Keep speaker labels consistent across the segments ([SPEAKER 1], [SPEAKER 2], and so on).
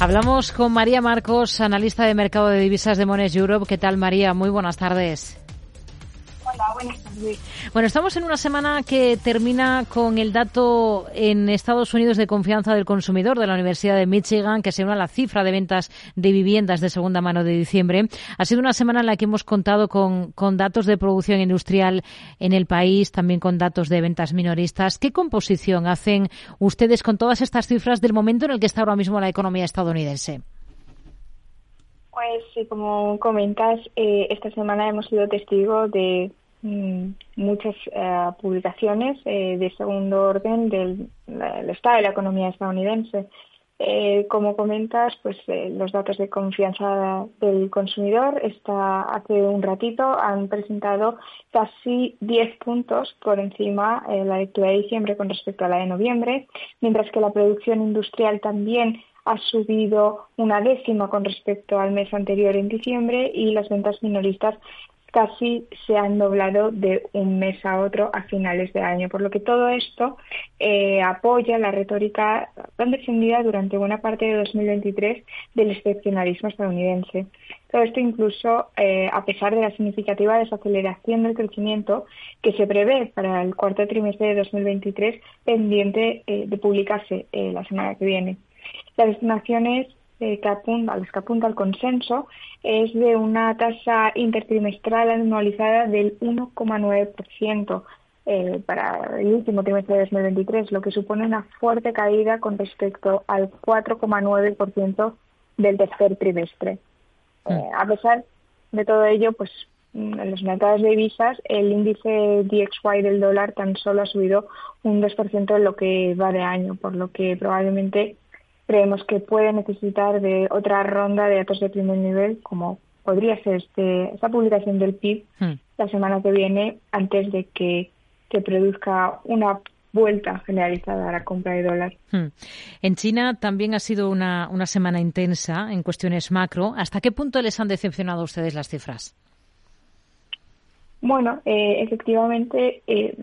[SPEAKER 1] Hablamos con María Marcos, analista de mercado de divisas de Mones Europe. ¿Qué tal, María? Muy buenas tardes. Bueno, estamos en una semana que termina con el dato en Estados Unidos de confianza del consumidor de la Universidad de Michigan, que se une a la cifra de ventas de viviendas de segunda mano de diciembre. Ha sido una semana en la que hemos contado con, con datos de producción industrial en el país, también con datos de ventas minoristas. ¿Qué composición hacen ustedes con todas estas cifras del momento en el que está ahora mismo la economía estadounidense?
[SPEAKER 2] Pues sí, como comentas, eh, esta semana hemos sido testigos de muchas eh, publicaciones eh, de segundo orden del, estado de la economía estadounidense. Eh, como comentas, pues los datos de confianza del consumidor está hace un ratito han presentado casi 10 puntos por encima de la lectura de diciembre con respecto a la de noviembre, mientras que la producción industrial también ha subido una décima con respecto al mes anterior en diciembre y las ventas minoristas casi se han doblado de un mes a otro a finales de año, por lo que todo esto eh, apoya la retórica tan defendida durante buena parte de 2023 del excepcionalismo estadounidense. Todo esto incluso eh, a pesar de la significativa desaceleración del crecimiento que se prevé para el cuarto trimestre de 2023 pendiente eh, de publicarse la semana que viene. Las estimaciones eh, que apunta, a los que apunta el consenso es de una tasa intertrimestral anualizada del 1,9% eh, para el último trimestre de 2023, lo que supone una fuerte caída con respecto al 4,9% del tercer trimestre. Mm. Eh, a pesar de todo ello, pues mm, en los mercados de divisas, el índice DXY del dólar tan solo ha subido un 2% en lo que va de año, por lo que probablemente creemos que puede necesitar de otra ronda de datos de primer nivel, como podría ser este, esta publicación del PIB hmm. la semana que viene, antes de que, que produzca una vuelta generalizada a la compra de dólar.
[SPEAKER 1] Hmm. En China también ha sido una, una semana intensa en cuestiones macro. ¿Hasta qué punto les han decepcionado a ustedes las cifras?
[SPEAKER 2] Bueno, eh, efectivamente, eh,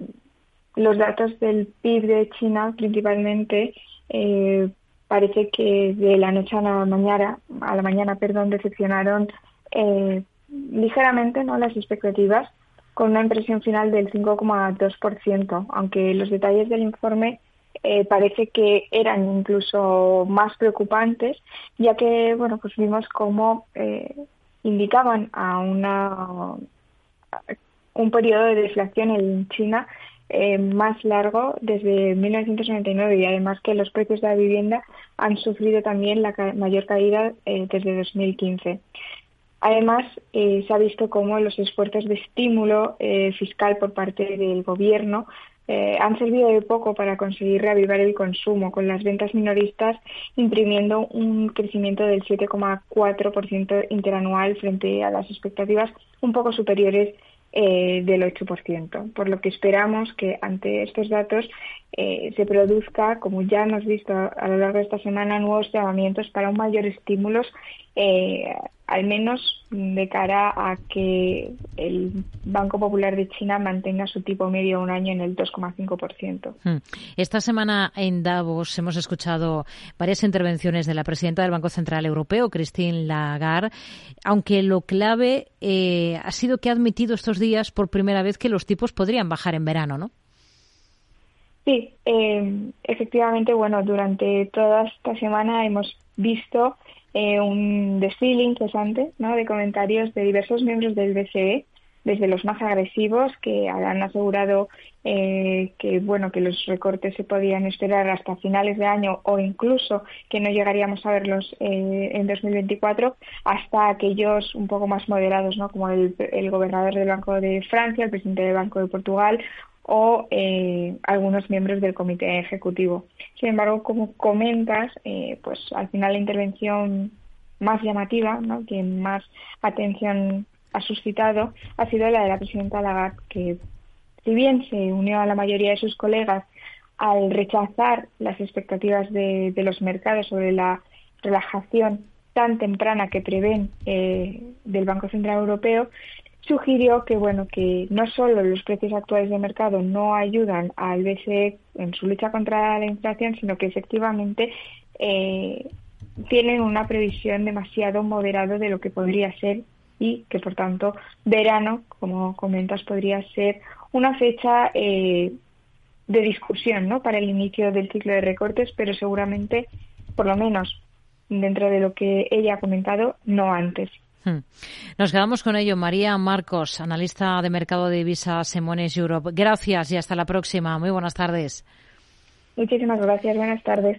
[SPEAKER 2] los datos del PIB de China principalmente eh, parece que de la noche a la mañana, a la mañana, perdón, decepcionaron eh, ligeramente no las expectativas con una impresión final del 5,2%, aunque los detalles del informe eh, parece que eran incluso más preocupantes, ya que bueno pues vimos cómo eh, indicaban a una un periodo de deflación en China eh, más largo desde 1999 y además que los precios de la vivienda han sufrido también la mayor caída eh, desde 2015. Además, eh, se ha visto cómo los esfuerzos de estímulo fiscal por parte del Gobierno han servido de poco para conseguir reavivar el consumo, con las ventas minoristas imprimiendo un crecimiento del 7,4% interanual frente a las expectativas un poco superiores eh, del 8%, por lo que esperamos que ante estos datos eh, se produzca, como ya hemos visto a lo largo de esta semana, nuevos llamamientos para un mayor estímulo eh, al menos de cara a que el Banco Popular de China mantenga su tipo medio un año en el 2,5%.
[SPEAKER 1] Hmm. Esta semana en Davos hemos escuchado varias intervenciones de la presidenta del Banco Central Europeo, Christine Lagarde, aunque lo clave eh, ha sido que ha admitido estos días por primera vez que los tipos podrían bajar en verano, ¿no?
[SPEAKER 2] Sí, eh, efectivamente, bueno, durante toda esta semana hemos visto eh, un desfile interesante ¿no? de comentarios de diversos miembros del BCE, desde los más agresivos que han asegurado eh, que bueno que los recortes se podían esperar hasta finales de año o incluso que no llegaríamos a verlos eh, en 2024 hasta aquellos un poco más moderados ¿no? como el, el gobernador del Banco de Francia el presidente del Banco de Portugal o eh, algunos miembros del comité ejecutivo. Sin embargo, como comentas, eh, pues al final la intervención más llamativa, que más atención ha suscitado, ha sido la de la presidenta Lagarde, que si bien se unió a la mayoría de sus colegas al rechazar las expectativas de, los mercados sobre la relajación tan temprana que prevén eh, del Banco Central Europeo, sugirió que bueno que no solo los precios actuales de mercado no ayudan al BCE en su lucha contra la inflación, sino que efectivamente eh, tienen una previsión demasiado moderada de lo que podría ser y que por tanto verano, como comentas, podría ser una fecha eh, de discusión ¿no? para el inicio del ciclo de recortes, pero seguramente, por lo menos dentro de lo que ella ha comentado, no antes. Hmm.
[SPEAKER 1] Nos quedamos con ello. María Marcos, analista de mercado de divisas Semones Europe. Gracias y hasta la próxima. Muy buenas tardes.
[SPEAKER 2] Muchísimas gracias. Buenas tardes.